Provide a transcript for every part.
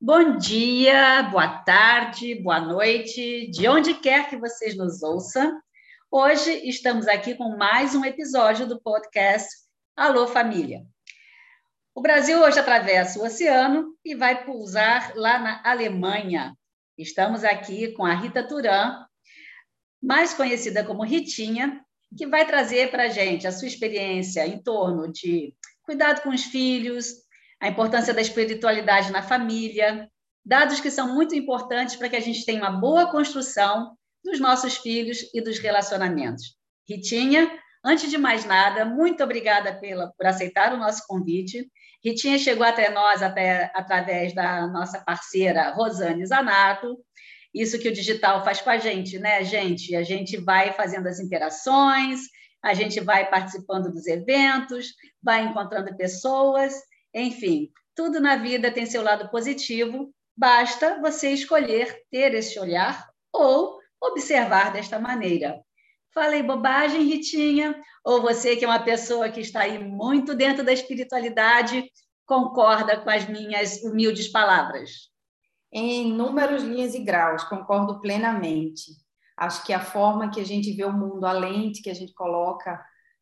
Bom dia, boa tarde, boa noite, de onde quer que vocês nos ouçam. Hoje estamos aqui com mais um episódio do podcast Alô Família. O Brasil hoje atravessa o oceano e vai pousar lá na Alemanha. Estamos aqui com a Rita Turan, mais conhecida como Ritinha, que vai trazer para a gente a sua experiência em torno de cuidado com os filhos, a importância da espiritualidade na família, dados que são muito importantes para que a gente tenha uma boa construção dos nossos filhos e dos relacionamentos. Ritinha, antes de mais nada, muito obrigada pela, por aceitar o nosso convite. Ritinha chegou até nós até, através da nossa parceira Rosane Zanato. Isso que o digital faz com a gente, né, gente? A gente vai fazendo as interações, a gente vai participando dos eventos, vai encontrando pessoas enfim, tudo na vida tem seu lado positivo, basta você escolher ter esse olhar ou observar desta maneira. Falei bobagem, Ritinha? Ou você, que é uma pessoa que está aí muito dentro da espiritualidade, concorda com as minhas humildes palavras? Em números, linhas e graus, concordo plenamente. Acho que a forma que a gente vê o mundo, a lente que a gente coloca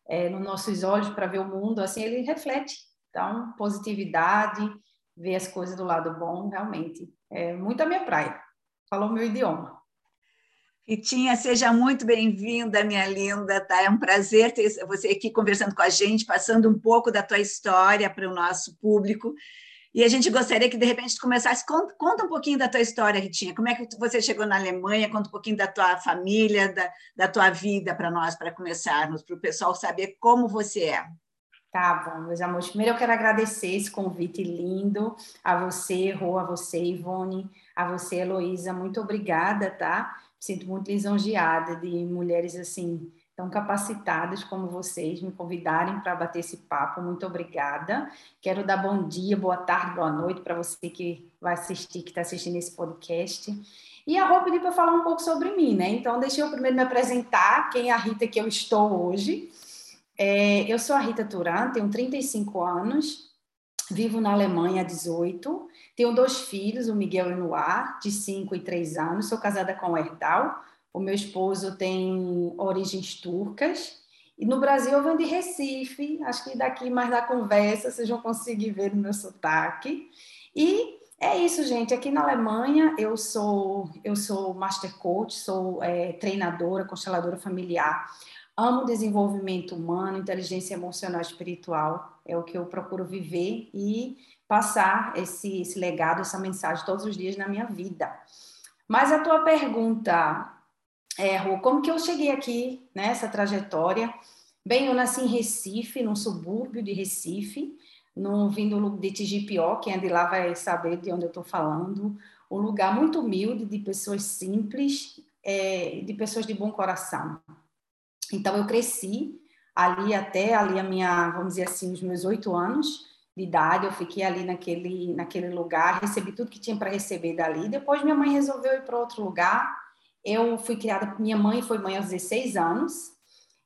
é, nos nossos olhos para ver o mundo, assim, ele reflete então, positividade, ver as coisas do lado bom, realmente. É muito a minha praia. Falou meu idioma. Ritinha, seja muito bem-vinda, minha linda, tá? É um prazer ter você aqui conversando com a gente, passando um pouco da tua história para o nosso público. E a gente gostaria que, de repente, tu começasse, conta, conta um pouquinho da tua história, Ritinha. Como é que você chegou na Alemanha? Conta um pouquinho da tua família, da, da tua vida para nós, para começarmos, para o pessoal saber como você é. Tá bom, meus amores. Primeiro eu quero agradecer esse convite lindo a você, Rô, a você, Ivone, a você, Heloísa. Muito obrigada, tá? sinto muito lisonjeada de mulheres assim tão capacitadas como vocês me convidarem para bater esse papo. Muito obrigada. Quero dar bom dia, boa tarde, boa noite para você que vai assistir, que está assistindo esse podcast. E a Rô pediu para falar um pouco sobre mim, né? Então, deixa eu primeiro me apresentar, quem é a Rita que eu estou hoje. É, eu sou a Rita Turan, tenho 35 anos, vivo na Alemanha há 18, tenho dois filhos, o Miguel e o Noir, de 5 e 3 anos, sou casada com o Erdal, o meu esposo tem origens turcas, e no Brasil eu venho de Recife, acho que daqui mais da conversa vocês vão conseguir ver no meu sotaque. E é isso, gente. Aqui na Alemanha eu sou eu sou master coach, sou é, treinadora, consteladora familiar amo desenvolvimento humano, inteligência emocional espiritual. É o que eu procuro viver e passar esse, esse legado, essa mensagem todos os dias na minha vida. Mas a tua pergunta, é, Rô, como que eu cheguei aqui nessa trajetória? Bem, eu nasci em Recife, num subúrbio de Recife, no, vindo de Tigipió, quem é de lá vai saber de onde eu estou falando. Um lugar muito humilde, de pessoas simples, é, de pessoas de bom coração. Então, eu cresci ali até ali a minha, vamos dizer assim, os meus oito anos de idade, eu fiquei ali naquele, naquele lugar, recebi tudo que tinha para receber dali. Depois minha mãe resolveu ir para outro lugar. Eu fui criada, minha mãe foi mãe aos 16 anos,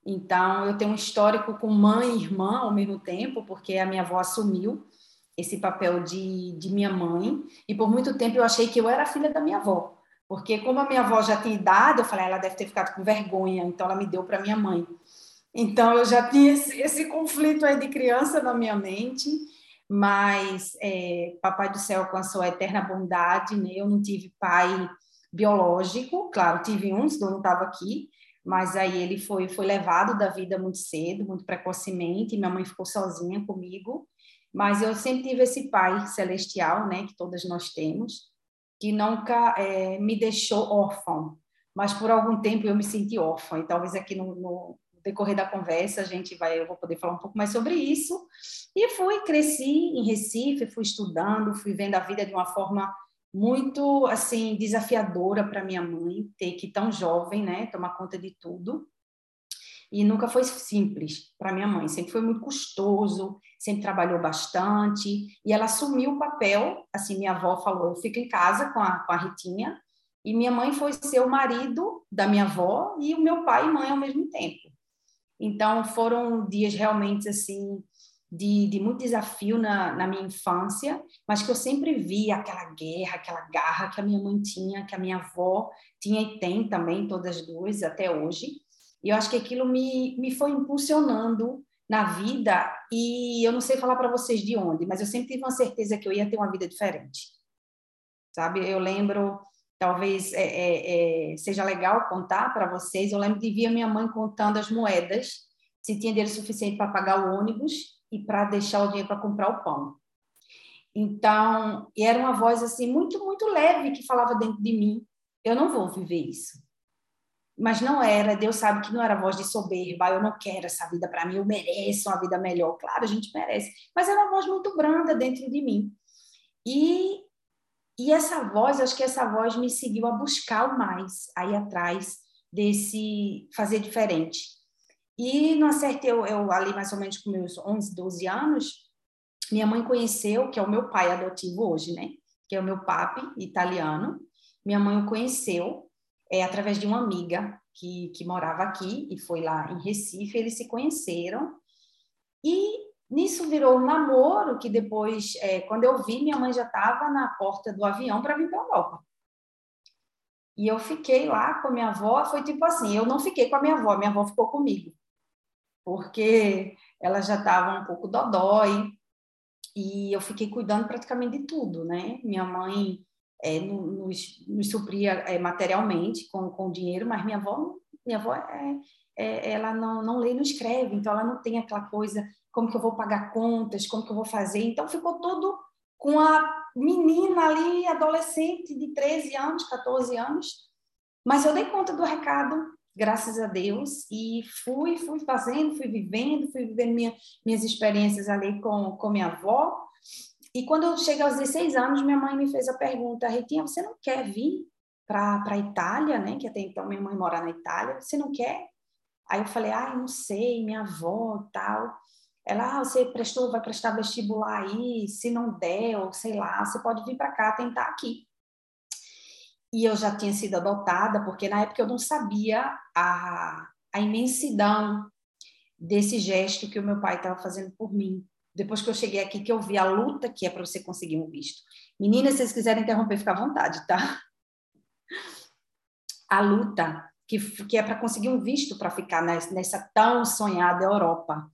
então eu tenho um histórico com mãe e irmã ao mesmo tempo, porque a minha avó assumiu esse papel de, de minha mãe, e por muito tempo eu achei que eu era filha da minha avó. Porque como a minha avó já tinha idade, eu falei, ah, ela deve ter ficado com vergonha, então ela me deu para minha mãe. Então eu já tinha esse, esse, conflito aí de criança na minha mente, mas é, Papai do Céu com a sua eterna bondade, né? Eu não tive pai biológico, claro, tive um, senão não estava aqui, mas aí ele foi foi levado da vida muito cedo, muito precocemente, e minha mãe ficou sozinha comigo, mas eu sempre tive esse pai celestial, né, que todas nós temos, que nunca é, me deixou órfão, mas por algum tempo eu me senti órfã, e talvez aqui no, no, decorrer da conversa a gente vai, eu vou poder falar um pouco mais sobre isso. E fui, cresci em Recife, fui estudando, fui vendo a vida de uma forma muito assim desafiadora para minha mãe ter que tão jovem, né, tomar conta de tudo e nunca foi simples para minha mãe, sempre foi muito custoso, sempre trabalhou bastante, e ela assumiu o papel, assim, minha avó falou, eu fico em casa com a, com a Ritinha, e minha mãe foi ser o marido da minha avó e o meu pai e mãe ao mesmo tempo. Então, foram dias realmente, assim, de, de muito desafio na, na minha infância, mas que eu sempre vi aquela guerra, aquela garra que a minha mãe tinha, que a minha avó tinha e tem também, todas duas, até hoje. E eu acho que aquilo me, me foi impulsionando na vida, e eu não sei falar para vocês de onde, mas eu sempre tive uma certeza que eu ia ter uma vida diferente. Sabe? Eu lembro, talvez é, é, é, seja legal contar para vocês, eu lembro de ver minha mãe contando as moedas, se tinha dinheiro suficiente para pagar o ônibus e para deixar o dinheiro para comprar o pão. Então, e era uma voz assim muito, muito leve que falava dentro de mim: eu não vou viver isso. Mas não era, Deus sabe que não era voz de soberba, eu não quero essa vida para mim, eu mereço uma vida melhor. Claro, a gente merece, mas era uma voz muito branda dentro de mim. E e essa voz, acho que essa voz me seguiu a buscar o mais, aí atrás desse fazer diferente. E no certa, eu, eu ali mais ou menos com meus 11, 12 anos, minha mãe conheceu, que é o meu pai adotivo hoje, né? Que é o meu papi italiano. Minha mãe o conheceu é, através de uma amiga que, que morava aqui e foi lá em Recife. Eles se conheceram e nisso virou um namoro que depois, é, quando eu vi, minha mãe já estava na porta do avião para vir para a Europa. E eu fiquei lá com a minha avó, foi tipo assim, eu não fiquei com a minha avó, minha avó ficou comigo porque ela já estava um pouco dodói e eu fiquei cuidando praticamente de tudo, né? Minha mãe é, nos, nos supria é, materialmente com, com dinheiro, mas minha avó, minha avó é, é, ela não, não lê não escreve, então ela não tem aquela coisa, como que eu vou pagar contas, como que eu vou fazer, então ficou tudo com a menina ali, adolescente de 13 anos, 14 anos, mas eu dei conta do recado graças a Deus, e fui, fui fazendo, fui vivendo, fui vivendo minha, minhas experiências ali com, com minha avó. E quando eu cheguei aos 16 anos, minha mãe me fez a pergunta, Ritinha, você não quer vir para a Itália, né? Que até então minha mãe mora na Itália, você não quer? Aí eu falei, ah, não sei, minha avó tal. Ela, ah, você prestou, vai prestar vestibular aí, se não der, ou sei lá, você pode vir para cá tentar aqui e eu já tinha sido adotada, porque na época eu não sabia a, a imensidão desse gesto que o meu pai estava fazendo por mim. Depois que eu cheguei aqui, que eu vi a luta que é para você conseguir um visto. Meninas, se vocês quiserem interromper, fica à vontade, tá? A luta que, que é para conseguir um visto para ficar nessa, tão sonhada Europa.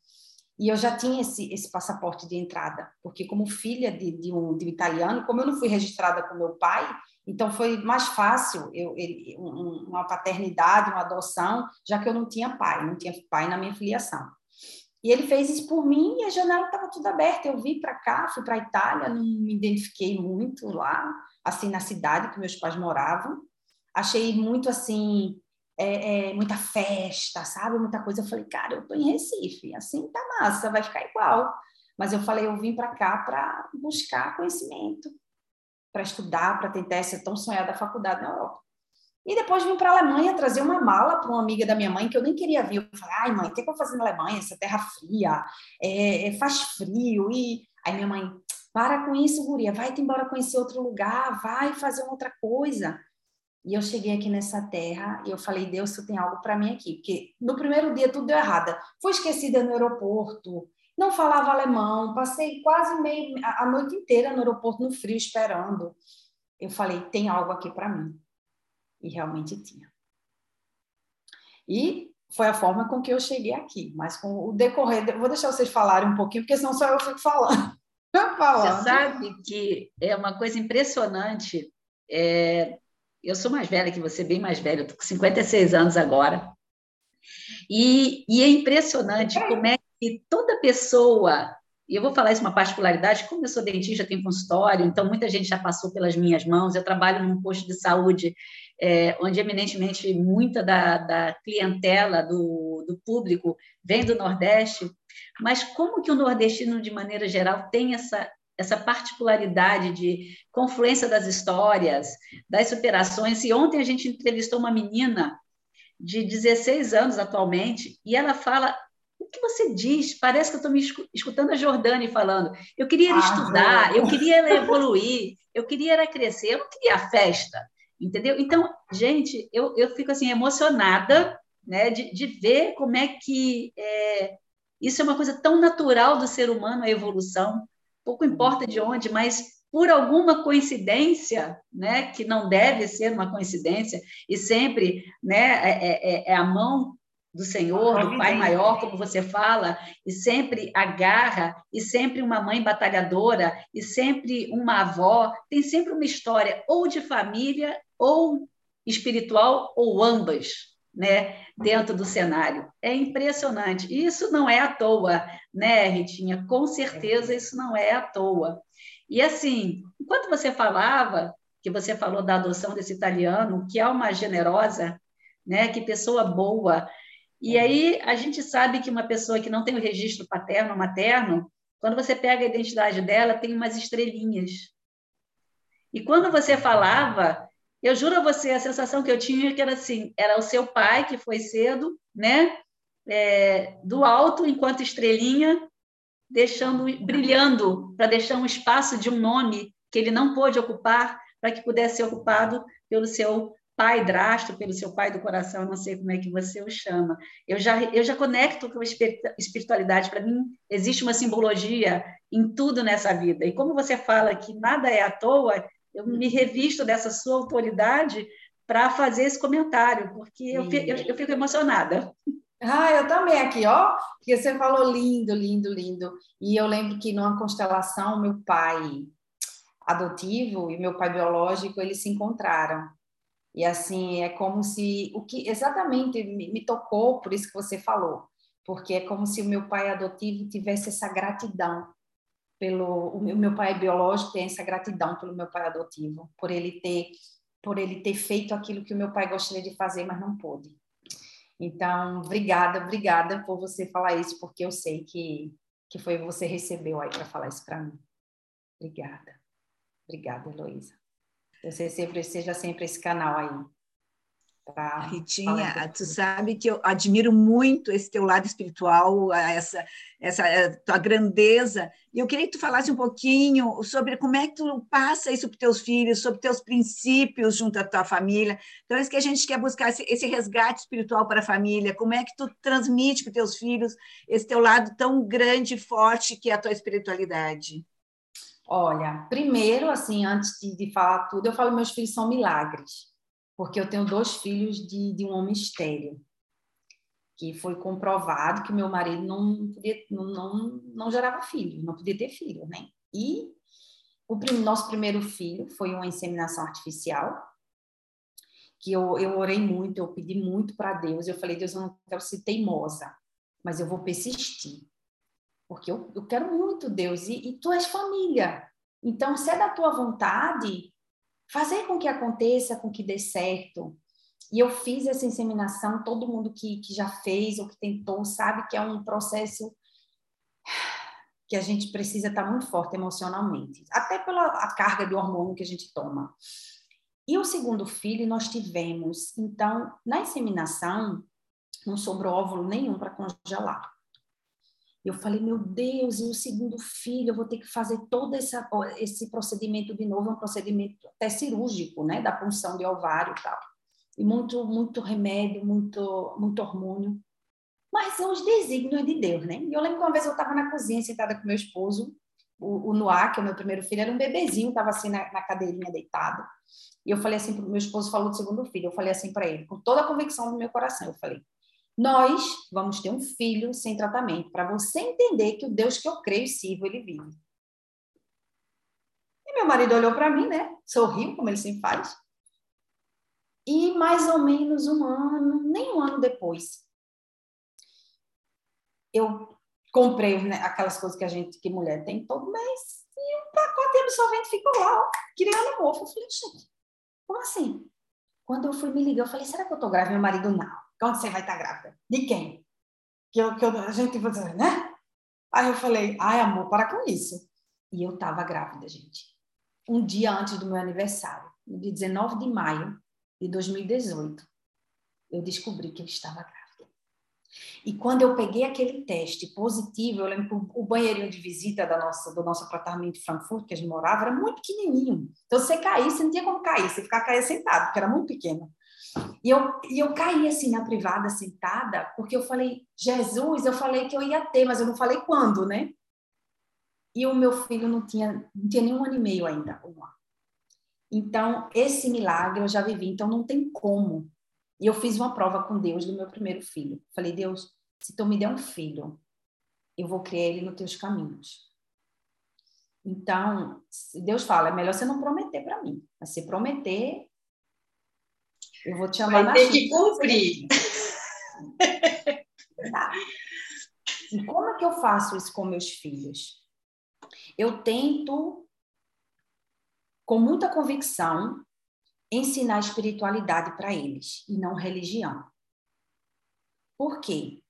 E eu já tinha esse, esse passaporte de entrada, porque como filha de, de, um, de um italiano, como eu não fui registrada com meu pai, então foi mais fácil eu, ele, um, uma paternidade, uma adoção, já que eu não tinha pai, não tinha pai na minha filiação. E ele fez isso por mim e a janela estava tudo aberta. Eu vim para cá, fui para a Itália, não me identifiquei muito lá, assim na cidade que meus pais moravam. Achei muito assim é, é, muita festa, sabe? Muita coisa. Eu falei, cara, eu estou em Recife, assim tá massa, vai ficar igual. Mas eu falei, eu vim para cá para buscar conhecimento, para estudar, para tentar essa tão sonhada faculdade na Europa. E depois vim para a Alemanha trazer uma mala para uma amiga da minha mãe que eu nem queria vir. Eu falei, ai mãe, o que, é que eu vou fazer na Alemanha? Essa terra fria, é, é, faz frio. E aí minha mãe, para com isso, guria, vai-te embora conhecer outro lugar, vai fazer outra coisa. E eu cheguei aqui nessa terra e eu falei, Deus, tu tem algo para mim aqui. Porque no primeiro dia tudo deu errado. Fui esquecida no aeroporto, não falava alemão, passei quase meio, a noite inteira no aeroporto no frio esperando. Eu falei, tem algo aqui para mim. E realmente tinha. E foi a forma com que eu cheguei aqui, mas com o decorrer, vou deixar vocês falarem um pouquinho, porque senão só eu fico falando. falando. Você sabe que é uma coisa impressionante. É, eu sou mais velha que você, bem mais velha, estou com 56 anos agora. E, e é impressionante como é que toda pessoa, e eu vou falar isso uma particularidade, como eu sou dentista, tenho consultório, então muita gente já passou pelas minhas mãos, eu trabalho num posto de saúde é, onde eminentemente muita da, da clientela do, do público vem do Nordeste, mas como que o nordestino, de maneira geral, tem essa, essa particularidade de confluência das histórias, das superações. E ontem a gente entrevistou uma menina de 16 anos atualmente, e ela fala o que você diz? Parece que eu estou me escutando a Jordane falando. Eu queria ah, estudar, eu queria evoluir, eu queria crescer, eu não queria a festa, entendeu? Então, gente, eu, eu fico assim emocionada né, de, de ver como é que é, Isso é uma coisa tão natural do ser humano, a evolução. Pouco importa de onde, mas por alguma coincidência, né, que não deve ser uma coincidência, e sempre né, é, é, é a mão do Senhor, do Pai maior, como você fala, e sempre a garra, e sempre uma mãe batalhadora, e sempre uma avó, tem sempre uma história ou de família, ou espiritual, ou ambas, né, dentro do cenário. É impressionante. Isso não é à toa, né, Ritinha? Com certeza isso não é à toa. E assim, enquanto você falava, que você falou da adoção desse italiano, que é uma generosa, né, que pessoa boa. E aí a gente sabe que uma pessoa que não tem o registro paterno ou materno, quando você pega a identidade dela, tem umas estrelinhas. E quando você falava, eu juro a você, a sensação que eu tinha que era assim, era o seu pai que foi cedo, né? É, do alto enquanto estrelinha, deixando brilhando para deixar um espaço de um nome que ele não pôde ocupar para que pudesse ser ocupado pelo seu pai drástico, pelo seu pai do coração, eu não sei como é que você o chama. Eu já eu já conecto com a espiritualidade, para mim existe uma simbologia em tudo nessa vida. E como você fala que nada é à toa, eu me revisto dessa sua autoridade para fazer esse comentário, porque eu, eu, eu fico emocionada. Ah, eu também aqui, ó, porque você falou lindo, lindo, lindo. E eu lembro que numa constelação, meu pai adotivo e meu pai biológico, eles se encontraram. E assim, é como se o que exatamente me, me tocou, por isso que você falou, porque é como se o meu pai adotivo tivesse essa gratidão pelo o meu pai biológico tem essa gratidão pelo meu pai adotivo, por ele ter por ele ter feito aquilo que o meu pai gostaria de fazer, mas não pôde. Então, obrigada, obrigada por você falar isso, porque eu sei que, que foi você recebeu aí para falar isso para mim. Obrigada. Obrigada, Heloísa. Você sempre, seja sempre esse canal aí. Ritinha, tu sabe que eu admiro muito esse teu lado espiritual, essa, essa tua grandeza. E eu queria que tu falasse um pouquinho sobre como é que tu passa isso para teus filhos, sobre teus princípios junto à tua família. Então, é isso que a gente quer buscar, esse, esse resgate espiritual para a família. Como é que tu transmite para teus filhos esse teu lado tão grande e forte que é a tua espiritualidade? Olha, primeiro, assim, antes de, de falar tudo, eu falo meus filhos são milagres porque eu tenho dois filhos de, de um homem estéreo, que foi comprovado que meu marido não, podia, não, não, não gerava filho, não podia ter filho, né? E o prim, nosso primeiro filho foi uma inseminação artificial, que eu, eu orei muito, eu pedi muito para Deus, eu falei, Deus, eu não quero ser teimosa, mas eu vou persistir, porque eu, eu quero muito, Deus, e, e tu és família, então, se é da tua vontade, fazer com que aconteça, com que dê certo. E eu fiz essa inseminação, todo mundo que, que já fez ou que tentou sabe que é um processo que a gente precisa estar muito forte emocionalmente, até pela a carga de hormônio que a gente toma. E o segundo filho nós tivemos, então, na inseminação, não sobrou óvulo nenhum para congelar. Eu falei, meu Deus, e o segundo filho, eu vou ter que fazer todo essa, esse procedimento de novo, é um procedimento até cirúrgico, né, da punção de ovário e tal. E muito, muito remédio, muito, muito hormônio. Mas são os desígnios de Deus, né? E eu lembro que uma vez eu estava na cozinha, sentada com meu esposo, o, o Noah, que é o meu primeiro filho, era um bebezinho, estava assim na, na cadeirinha deitado. E eu falei assim, meu esposo falou do segundo filho, eu falei assim para ele, com toda a convicção do meu coração, eu falei, nós vamos ter um filho sem tratamento, para você entender que o Deus que eu creio e sirvo, ele vive. E meu marido olhou para mim, né? Sorriu, como ele sempre faz. E mais ou menos um ano, nem um ano depois, eu comprei né, aquelas coisas que a gente, que mulher tem todo mês, e o pacote absorvente ficou lá, ó, criando mofo. Eu falei, gente, como assim? Quando eu fui me ligar, eu falei, será que eu tô grávida? Meu marido, não. Quando você vai estar grávida? De quem? Que, eu, que eu, a gente vai dizer, né? Aí eu falei, ai, amor, para com isso. E eu estava grávida, gente. Um dia antes do meu aniversário, no dia 19 de maio de 2018, eu descobri que eu estava grávida. E quando eu peguei aquele teste positivo, eu lembro que o banheirinho de visita da nossa, do nosso apartamento de Frankfurt, que a gente morava, era muito pequenininho. Então, você cair, você não tinha como cair, você ficava cair sentado, porque era muito pequeno. E eu, e eu caí assim na privada, sentada, porque eu falei, Jesus, eu falei que eu ia ter, mas eu não falei quando, né? E o meu filho não tinha, não tinha nem um ano e meio ainda. Então, esse milagre eu já vivi, então não tem como e eu fiz uma prova com Deus do meu primeiro filho. Falei, Deus, se tu me der um filho, eu vou criar ele nos teus caminhos. Então, Deus fala, é melhor você não prometer para mim. Mas se prometer, eu vou te chamar Vai ter que cumprir. Tá. E como é que eu faço isso com meus filhos? Eu tento, com muita convicção, ensinar espiritualidade para eles e não religião. Por quê?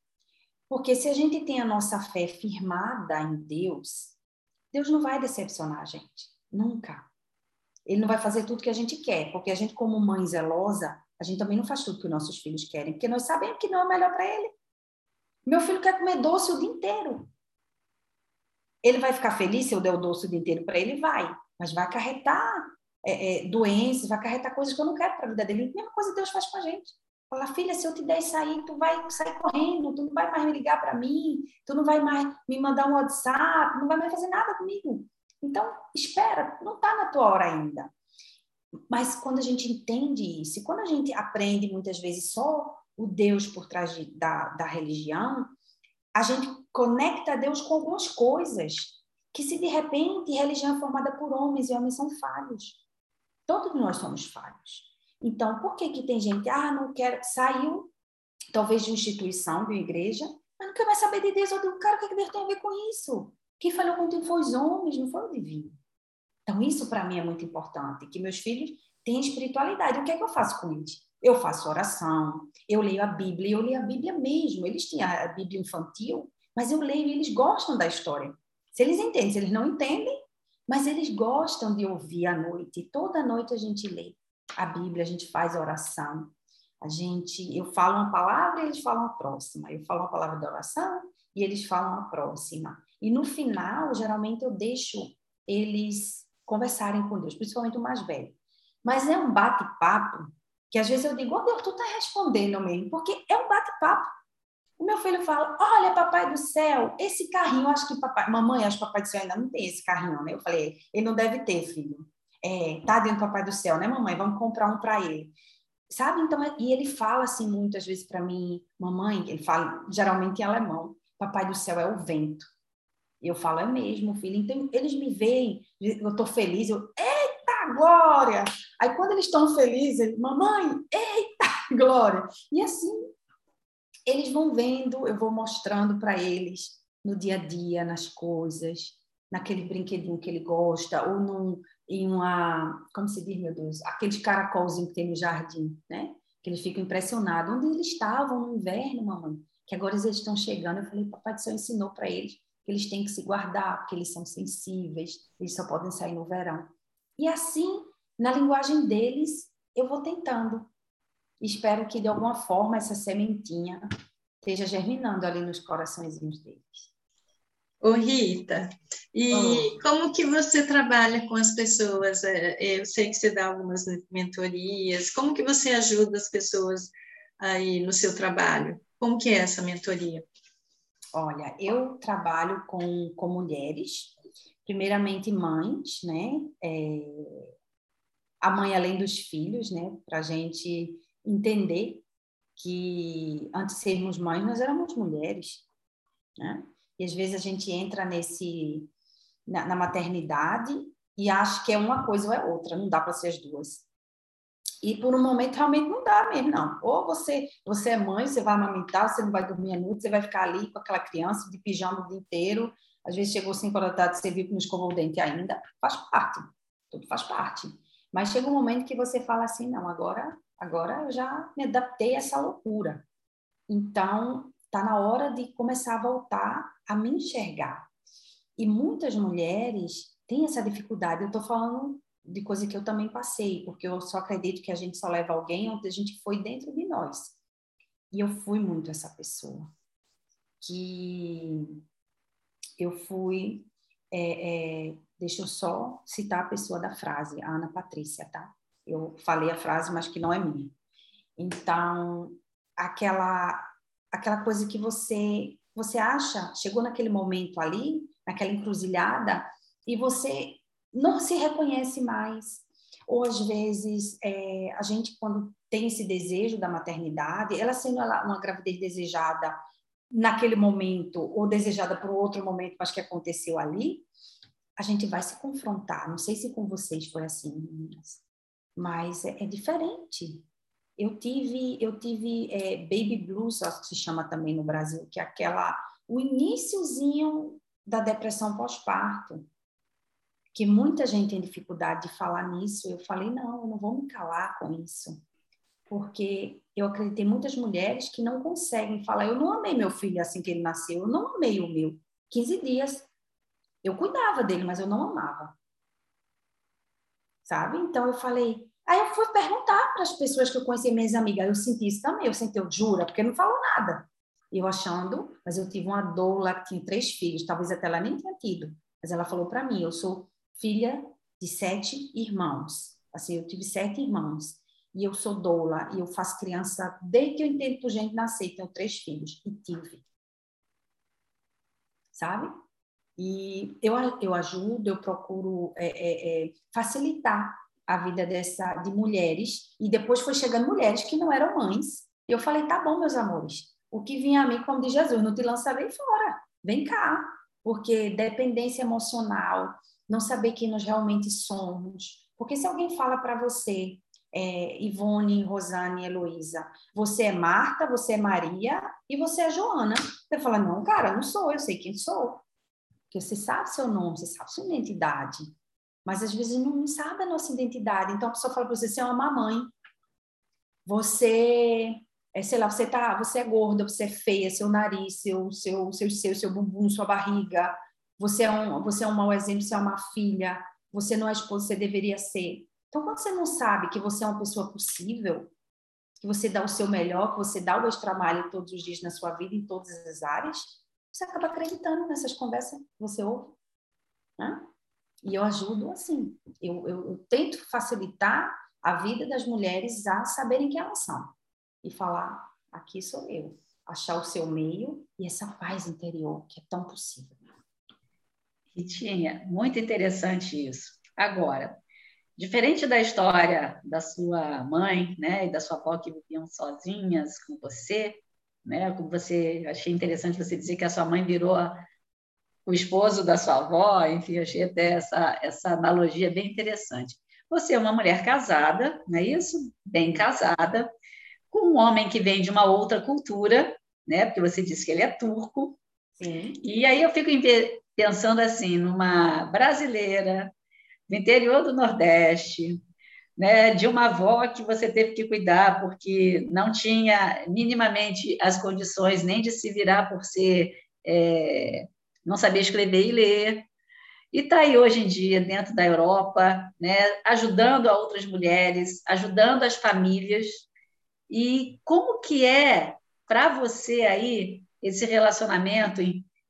Porque se a gente tem a nossa fé firmada em Deus, Deus não vai decepcionar a gente, nunca. Ele não vai fazer tudo que a gente quer, porque a gente, como mãe zelosa, a gente também não faz tudo que os nossos filhos querem, porque nós sabemos que não é melhor para ele. Meu filho quer comer doce o dia inteiro. Ele vai ficar feliz se eu der o doce o dia inteiro para ele? Vai, mas vai acarretar é, é, doenças, vai acarretar coisas que eu não quero para a vida dele. A mesma coisa Deus faz com a gente. Fala, filha, se eu te der isso aí, tu vai sair correndo, tu não vai mais me ligar para mim, tu não vai mais me mandar um WhatsApp, não vai mais fazer nada comigo. Então, espera, não está na tua hora ainda. Mas quando a gente entende isso, quando a gente aprende muitas vezes só o Deus por trás de, da, da religião, a gente conecta Deus com algumas coisas que se de repente religião é formada por homens e homens são falhos. Todos nós somos falhos. Então, por que que tem gente, ah, não quero, saiu talvez de uma instituição, de uma igreja, mas não quer mais saber de Deus? Eu cara, o que, que Deus tem a ver com isso? Quem falou contigo foi os homens, não foi o divino. Então, isso para mim é muito importante, que meus filhos têm espiritualidade. O que é que eu faço com eles? Eu faço oração, eu leio a Bíblia, eu leio a Bíblia mesmo. Eles tinham a Bíblia infantil, mas eu leio e eles gostam da história. Se eles entendem, se eles não entendem, mas eles gostam de ouvir à noite. Toda noite a gente lê a Bíblia, a gente faz oração. A gente, eu falo uma palavra e eles falam a próxima. Eu falo uma palavra de oração e eles falam a próxima. E no final, geralmente eu deixo eles conversarem com Deus, principalmente o mais velho. Mas é um bate-papo que às vezes eu digo, oh Deus, tu tá respondendo mesmo, porque é um bate-papo. O meu filho fala: Olha, papai do céu, esse carrinho, acho que papai, mamãe, acho que papai do céu ainda não tem esse carrinho, né? Eu falei: Ele não deve ter, filho. É, tá dentro do papai do céu, né, mamãe? Vamos comprar um para ele. Sabe? Então, e ele fala assim muitas vezes para mim, mamãe, ele fala geralmente em alemão: Papai do céu é o vento. Eu falo: É mesmo, filho. Então, eles me veem, eu tô feliz, eu, eita glória! Aí, quando eles estão felizes, mamãe, eita glória! E assim, eles vão vendo, eu vou mostrando para eles no dia a dia, nas coisas, naquele brinquedinho que ele gosta, ou num, em uma, como se diz, meu Deus, aqueles caracolzinhos que tem no jardim, né? Que eles ficam impressionados. Onde eles estavam no inverno, mamãe? Que agora eles estão chegando. Eu falei, papai do céu ensinou para eles que eles têm que se guardar, porque eles são sensíveis, eles só podem sair no verão. E assim, na linguagem deles, eu vou tentando espero que de alguma forma essa sementinha esteja germinando ali nos coraçõezinhos deles. Ô Rita, e como que você trabalha com as pessoas? É, eu sei que você dá algumas mentorias. Como que você ajuda as pessoas aí no seu trabalho? Como que é essa mentoria? Olha, eu trabalho com, com mulheres, primeiramente mães, né? É, a mãe além dos filhos, né? Para a gente entender que antes de sermos mães nós éramos mulheres, né? E às vezes a gente entra nesse na, na maternidade e acha que é uma coisa ou é outra, não dá para ser as duas. E por um momento realmente não dá mesmo, não. Ou você, você é mãe, você vai amamentar, você não vai dormir à noite, você vai ficar ali com aquela criança de pijama o dia inteiro. Às vezes chegou 5 horas da tarde, você viu que não escovou o dente ainda. Faz parte, tudo faz parte. Mas chega um momento que você fala assim, não, agora Agora eu já me adaptei a essa loucura. Então, está na hora de começar a voltar a me enxergar. E muitas mulheres têm essa dificuldade. Eu estou falando de coisa que eu também passei, porque eu só acredito que a gente só leva alguém onde a gente foi dentro de nós. E eu fui muito essa pessoa. Que eu fui. É, é, deixa eu só citar a pessoa da frase, a Ana Patrícia, tá? Eu falei a frase, mas que não é minha. Então, aquela aquela coisa que você você acha, chegou naquele momento ali, naquela encruzilhada, e você não se reconhece mais. Ou às vezes é, a gente quando tem esse desejo da maternidade, ela sendo uma gravidez desejada naquele momento ou desejada por outro momento, mas que aconteceu ali, a gente vai se confrontar. Não sei se com vocês foi assim, meninas, mas é, é diferente. Eu tive, eu tive é, baby blues, acho que se chama também no Brasil, que é aquela o iníciozinho da depressão pós-parto, que muita gente tem dificuldade de falar nisso. Eu falei não, eu não vou me calar com isso, porque eu acreditei muitas mulheres que não conseguem falar. Eu não amei meu filho assim que ele nasceu, eu não amei o meu. 15 dias, eu cuidava dele, mas eu não amava. Sabe? Então eu falei, Aí eu fui perguntar para as pessoas que eu conhecia, minhas amigas, eu senti isso também, eu senti, eu jura, porque não falou nada. Eu achando, mas eu tive uma doula que tinha três filhos, talvez até ela nem tenha tido, mas ela falou para mim, eu sou filha de sete irmãos, assim, eu tive sete irmãos, e eu sou doula, e eu faço criança desde que eu entendo por gente nascer, tenho três filhos, e tive. Sabe? E eu, eu ajudo, eu procuro é, é, é, facilitar a vida dessa de mulheres e depois foi chegando mulheres que não eram mães. E eu falei, tá bom, meus amores. O que vinha a mim, como diz Jesus, não te lançarei fora. Vem cá. Porque dependência emocional, não saber quem nós realmente somos. Porque se alguém fala para você, é, Ivone, Rosane, Heloísa, você é Marta, você é Maria e você é Joana. Você fala, não, cara, não sou, eu sei quem sou. Porque você sabe seu nome, você sabe sua identidade mas às vezes não sabe a nossa identidade. Então a pessoa fala para você, você é uma mamãe, você, é, sei lá, você tá, você é gorda, você é feia, seu nariz, seu, seu, seu, seu, seu bumbum, sua barriga, você é um, você é um mau exemplo, você é uma filha, você não é esposa, você deveria ser. Então quando você não sabe que você é uma pessoa possível, que você dá o seu melhor, que você dá o extramalho todos os dias na sua vida, em todas as áreas, você acaba acreditando nessas conversas que você ouve. Né? E eu ajudo assim. Eu, eu, eu, tento facilitar a vida das mulheres a saberem quem elas são. E falar: aqui sou eu. Achar o seu meio e essa paz interior que é tão possível. Ritinha, muito interessante isso. Agora, diferente da história da sua mãe né, e da sua avó que viviam sozinhas com você, né, como você achei interessante você dizer que a sua mãe virou o esposo da sua avó, enfim, achei até essa, essa analogia bem interessante. Você é uma mulher casada, não é isso? Bem casada, com um homem que vem de uma outra cultura, né? Porque você disse que ele é turco. Sim. E aí eu fico pensando assim, numa brasileira do interior do Nordeste, né, de uma avó que você teve que cuidar porque não tinha minimamente as condições nem de se virar por ser é, não sabia escrever e ler. E está aí hoje em dia, dentro da Europa, né, ajudando a outras mulheres, ajudando as famílias. E como que é para você aí esse relacionamento,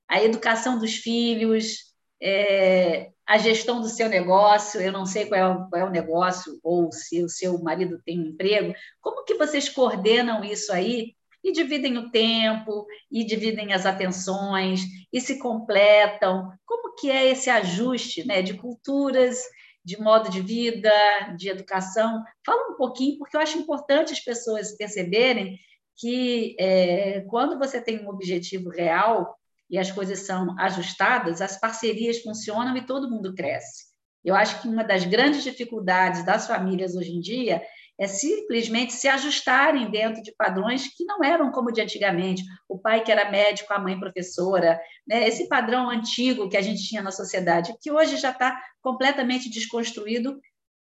a educação dos filhos, é, a gestão do seu negócio, eu não sei qual é, o, qual é, o, negócio, ou se o seu marido tem um emprego, como que vocês coordenam isso aí e dividem o tempo, e dividem as atenções, e se completam. Como que é esse ajuste né, de culturas, de modo de vida, de educação? Fala um pouquinho, porque eu acho importante as pessoas perceberem que é, quando você tem um objetivo real e as coisas são ajustadas, as parcerias funcionam e todo mundo cresce. Eu acho que uma das grandes dificuldades das famílias hoje em dia é simplesmente se ajustarem dentro de padrões que não eram como de antigamente. O pai que era médico, a mãe professora, né? esse padrão antigo que a gente tinha na sociedade, que hoje já está completamente desconstruído,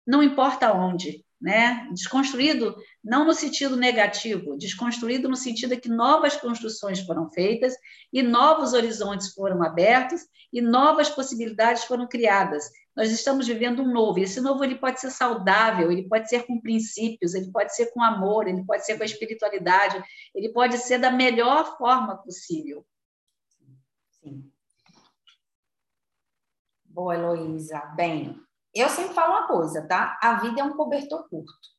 não importa onde. Né? Desconstruído não no sentido negativo, desconstruído no sentido que novas construções foram feitas e novos horizontes foram abertos e novas possibilidades foram criadas Nós estamos vivendo um novo. Esse novo ele pode ser saudável, ele pode ser com princípios, ele pode ser com amor, ele pode ser com a espiritualidade, ele pode ser da melhor forma possível. Sim. Boa, Heloísa. Bem, eu sempre falo uma coisa, tá? A vida é um cobertor curto.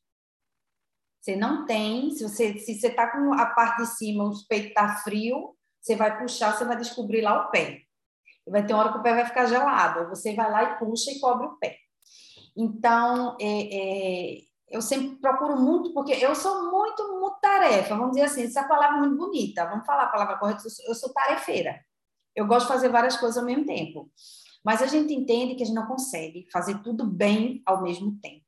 Você não tem, se você se você tá com a parte de cima, o peito tá frio, você vai puxar, você vai descobrir lá o pé. Vai ter uma hora que o pé vai ficar gelado, você vai lá e puxa e cobre o pé. Então, é, é, eu sempre procuro muito, porque eu sou muito, muito tarefa, vamos dizer assim, essa palavra é muito bonita, vamos falar a palavra correta, eu sou tarefeira. Eu gosto de fazer várias coisas ao mesmo tempo. Mas a gente entende que a gente não consegue fazer tudo bem ao mesmo tempo,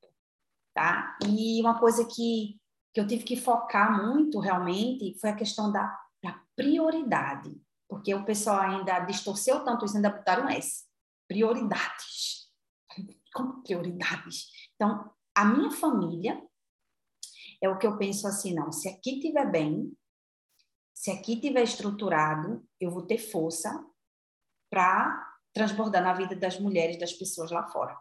tá? E uma coisa que que eu tive que focar muito realmente foi a questão da, da prioridade, porque o pessoal ainda distorceu tanto isso, ainda botaram S. Prioridades. Como prioridades? Então, a minha família é o que eu penso assim, não, se aqui estiver bem, se aqui estiver estruturado, eu vou ter força para transbordar na vida das mulheres, das pessoas lá fora.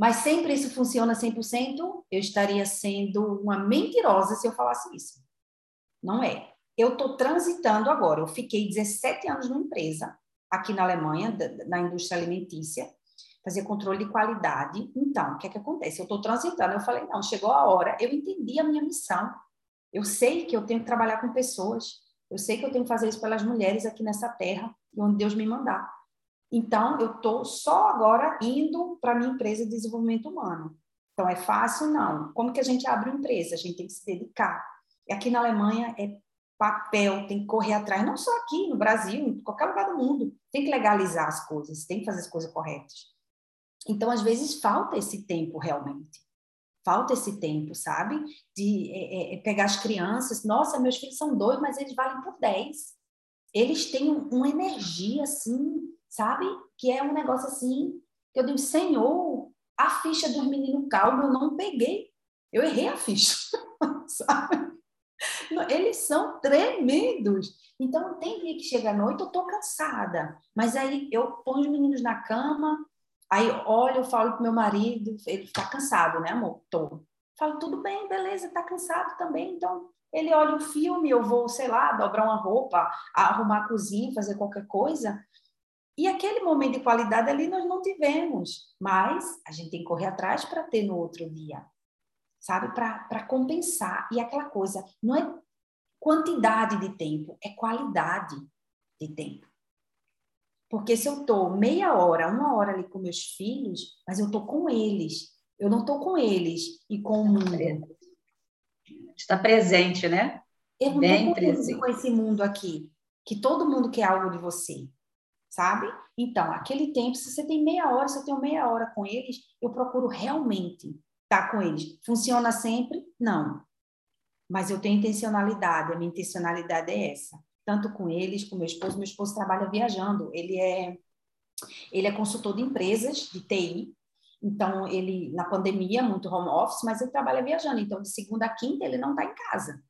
Mas sempre isso funciona 100%? Eu estaria sendo uma mentirosa se eu falasse isso. Não é. Eu estou transitando agora. Eu fiquei 17 anos numa empresa, aqui na Alemanha, na indústria alimentícia, fazer controle de qualidade. Então, o que é que acontece? Eu estou transitando. Eu falei, não, chegou a hora. Eu entendi a minha missão. Eu sei que eu tenho que trabalhar com pessoas. Eu sei que eu tenho que fazer isso pelas mulheres aqui nessa terra, onde Deus me mandar. Então, eu estou só agora indo para a minha empresa de desenvolvimento humano. Então, é fácil? Não. Como que a gente abre uma empresa? A gente tem que se dedicar. E aqui na Alemanha é papel, tem que correr atrás, não só aqui no Brasil, em qualquer lugar do mundo. Tem que legalizar as coisas, tem que fazer as coisas corretas. Então, às vezes, falta esse tempo realmente. Falta esse tempo, sabe? De é, é, é pegar as crianças. Nossa, meus filhos são dois, mas eles valem por dez. Eles têm uma energia assim sabe? Que é um negócio assim, que eu digo, Senhor, a ficha dos meninos calma eu não peguei. Eu errei a ficha, sabe? Eles são tremendos. Então, tem dia que chega à noite, eu estou cansada. Mas aí eu ponho os meninos na cama, aí olho, eu falo pro meu marido, ele está cansado, né, amor? Tô. Falo, tudo bem, beleza, está cansado também. Então, ele olha um filme, eu vou, sei lá, dobrar uma roupa, arrumar a cozinha, fazer qualquer coisa. E aquele momento de qualidade ali nós não tivemos, mas a gente tem que correr atrás para ter no outro dia, sabe? Para compensar. E aquela coisa, não é quantidade de tempo, é qualidade de tempo. Porque se eu estou meia hora, uma hora ali com meus filhos, mas eu estou com eles, eu não estou com eles e com o mundo. Está presente, né? Eu não Bem presente. com esse mundo aqui, que todo mundo quer algo de você sabe? Então, aquele tempo, se você tem meia hora, se eu tenho meia hora com eles, eu procuro realmente estar com eles. Funciona sempre? Não. Mas eu tenho intencionalidade, a minha intencionalidade é essa. Tanto com eles, com meu esposo. Meu esposo trabalha viajando, ele é, ele é consultor de empresas de TI. Então, ele, na pandemia, muito home office, mas ele trabalha viajando. Então, de segunda a quinta, ele não está em casa.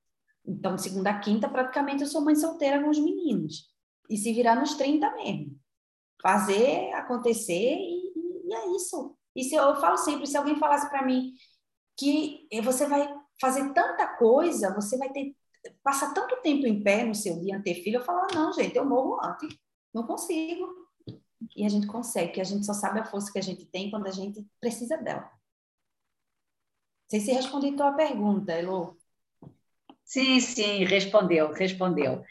Então, de segunda a quinta, praticamente, eu sou mãe solteira com os meninos e se virar nos 30 mesmo. Fazer acontecer e, e é isso. E se eu, falo sempre, se alguém falasse para mim que você vai fazer tanta coisa, você vai ter passar tanto tempo em pé no seu dia ter filho, eu falo, ah, não, gente, eu morro antes, não consigo. E a gente consegue, que a gente só sabe a força que a gente tem quando a gente precisa dela. Não sei se respondi a tua pergunta, Elo. Sim, sim, respondeu, respondeu.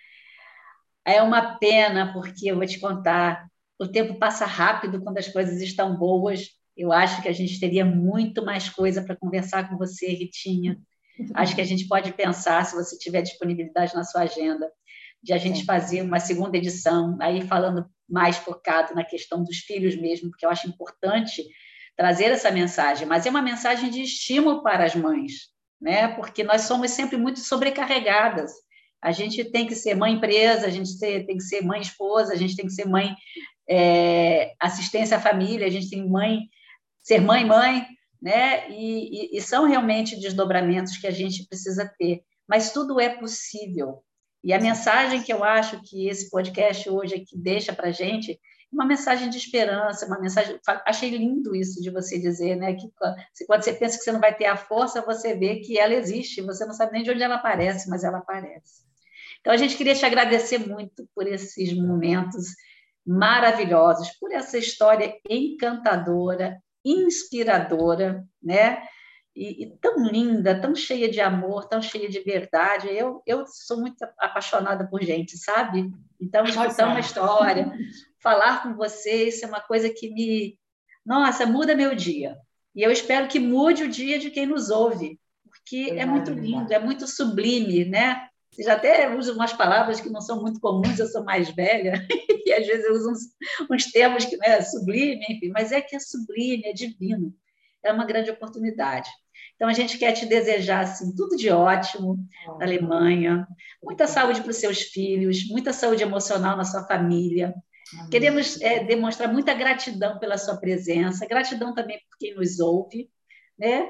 É uma pena, porque eu vou te contar, o tempo passa rápido quando as coisas estão boas. Eu acho que a gente teria muito mais coisa para conversar com você, Ritinha. Acho que a gente pode pensar, se você tiver disponibilidade na sua agenda, de a gente fazer uma segunda edição, aí falando mais focado na questão dos filhos mesmo, porque eu acho importante trazer essa mensagem, mas é uma mensagem de estímulo para as mães, né? Porque nós somos sempre muito sobrecarregadas. A gente tem que ser mãe empresa, a gente tem que ser mãe esposa, a gente tem que ser mãe é, assistência à família, a gente tem mãe ser mãe mãe, né? E, e, e são realmente desdobramentos que a gente precisa ter. Mas tudo é possível. E a mensagem que eu acho que esse podcast hoje aqui deixa para a gente uma mensagem de esperança, uma mensagem. Achei lindo isso de você dizer, né? Que quando você pensa que você não vai ter a força, você vê que ela existe, você não sabe nem de onde ela aparece, mas ela aparece. Então, a gente queria te agradecer muito por esses momentos maravilhosos, por essa história encantadora, inspiradora, né? E, e, tão linda, tão cheia de amor, tão cheia de verdade. Eu, eu sou muito apaixonada por gente, sabe? Então, escutar uma história, falar com vocês é uma coisa que me. Nossa, muda meu dia. E eu espero que mude o dia de quem nos ouve, porque é muito lindo, é muito sublime, né? Você já até usa umas palavras que não são muito comuns, eu sou mais velha, e às vezes eu uso uns, uns termos que não é sublime, enfim, mas é que é sublime, é divino. É uma grande oportunidade. Então, a gente quer te desejar assim, tudo de ótimo na Alemanha, muita saúde para os seus filhos, muita saúde emocional na sua família. Queremos é, demonstrar muita gratidão pela sua presença, gratidão também por quem nos ouve, né?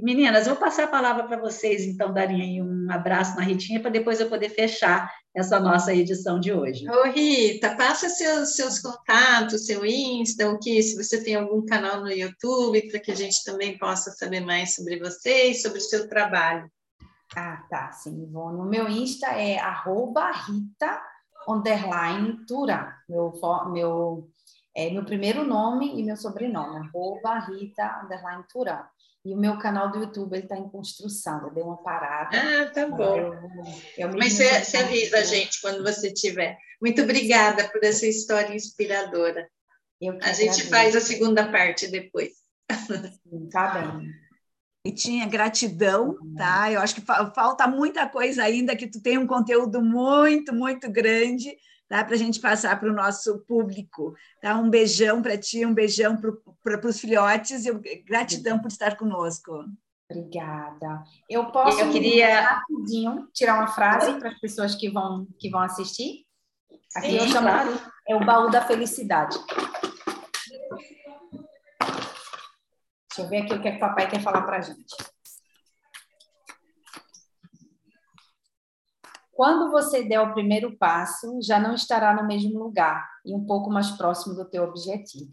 Meninas, eu vou passar a palavra para vocês, então, darem um abraço na Ritinha, para depois eu poder fechar essa nossa edição de hoje. Ô, Rita, passa seus, seus contatos, seu Insta, o que, se você tem algum canal no YouTube, para que a gente também possa saber mais sobre você e sobre o seu trabalho. Ah, tá, sim, Ivone. O meu Insta é arroba Rita underline Tura, meu, meu, é, meu primeiro nome e meu sobrenome, arroba Rita underline Tura. E o meu canal do YouTube está em construção, eu dei uma parada. Ah, tá bom. Eu, eu Mas você, você avisa a gente quando você tiver. Muito obrigada por essa história inspiradora. a gente faz a segunda parte depois. Sim, tá bem. E tinha gratidão, tá? Eu acho que falta muita coisa ainda, que tu tem um conteúdo muito, muito grande tá? para a gente passar para o nosso público. Tá? Um beijão para ti, um beijão para os filhotes e gratidão por estar conosco. Obrigada. Eu posso eu queria rapidinho tirar uma frase para as pessoas que vão que vão assistir. Aqui Sim, eu chamo claro. é o baú da felicidade. Deixa eu ver aqui o que, é que o papai quer falar para a gente. Quando você der o primeiro passo, já não estará no mesmo lugar e um pouco mais próximo do teu objetivo.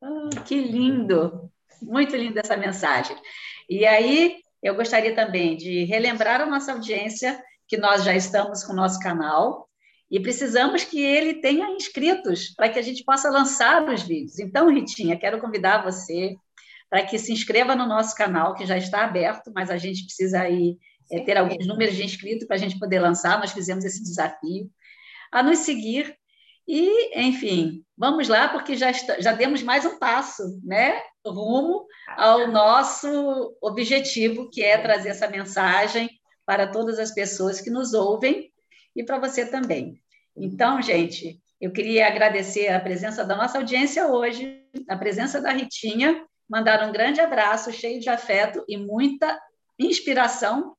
Ah, que lindo! Muito linda essa mensagem. E aí, eu gostaria também de relembrar a nossa audiência que nós já estamos com o nosso canal e precisamos que ele tenha inscritos para que a gente possa lançar os vídeos. Então, Ritinha, quero convidar você para que se inscreva no nosso canal, que já está aberto, mas a gente precisa aí é, ter alguns números de inscritos para a gente poder lançar, nós fizemos esse desafio, a nos seguir. E, enfim, vamos lá, porque já, está, já demos mais um passo, né, rumo ao nosso objetivo, que é trazer essa mensagem para todas as pessoas que nos ouvem e para você também. Então, gente, eu queria agradecer a presença da nossa audiência hoje, a presença da Ritinha, mandar um grande abraço cheio de afeto e muita inspiração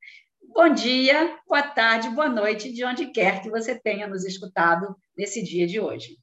Bom dia, boa tarde, boa noite, de onde quer que você tenha nos escutado nesse dia de hoje.